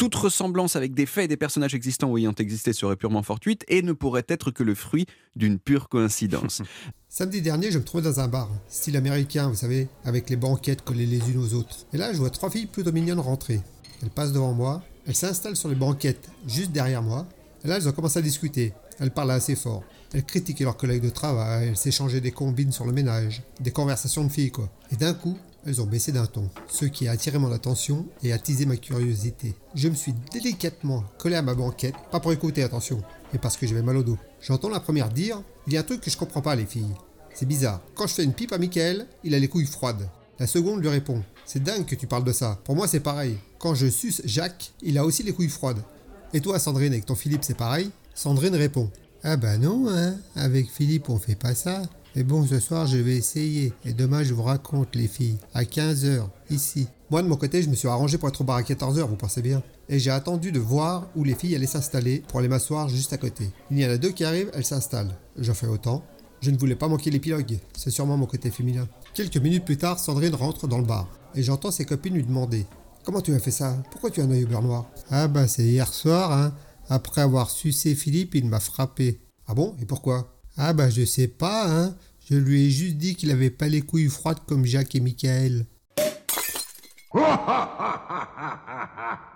Toute ressemblance avec des faits et des personnages existants ou ayant existé serait purement fortuite et ne pourrait être que le fruit d'une pure coïncidence. Samedi dernier, je me trouvais dans un bar, style américain, vous savez, avec les banquettes collées les unes aux autres. Et là, je vois trois filles plutôt mignonnes rentrer. Elles passent devant moi, elles s'installent sur les banquettes juste derrière moi, et là, elles ont commencé à discuter. Elles parlent assez fort. Elles critiquaient leurs collègues de travail, elles s'échangeaient des combines sur le ménage, des conversations de filles, quoi. Et d'un coup, elles ont baissé d'un ton, ce qui a attiré mon attention et attisé ma curiosité. Je me suis délicatement collé à ma banquette, pas pour écouter, attention, mais parce que j'avais mal au dos. J'entends la première dire Il y a un truc que je comprends pas, les filles. C'est bizarre. Quand je fais une pipe à Michael, il a les couilles froides. La seconde lui répond C'est dingue que tu parles de ça. Pour moi, c'est pareil. Quand je suce Jacques, il a aussi les couilles froides. Et toi, Sandrine, avec ton Philippe, c'est pareil? Sandrine répond Ah bah non, hein. Avec Philippe, on fait pas ça. Mais bon, ce soir, je vais essayer. Et demain, je vous raconte, les filles. À 15h, ici. Moi, de mon côté, je me suis arrangé pour être au bar à 14h, vous pensez bien. Et j'ai attendu de voir où les filles allaient s'installer pour aller m'asseoir juste à côté. Il y en a deux qui arrivent, elles s'installent. J'en fais autant. Je ne voulais pas manquer l'épilogue. C'est sûrement mon côté féminin. Quelques minutes plus tard, Sandrine rentre dans le bar. Et j'entends ses copines lui demander Comment tu as fait ça? Pourquoi tu as un œil au beurre noir? Ah bah c'est hier soir, hein. Après avoir sucé Philippe, il m'a frappé. Ah bon? Et pourquoi? Ah bah je sais pas, hein. Je lui ai juste dit qu'il avait pas les couilles froides comme Jacques et Michael.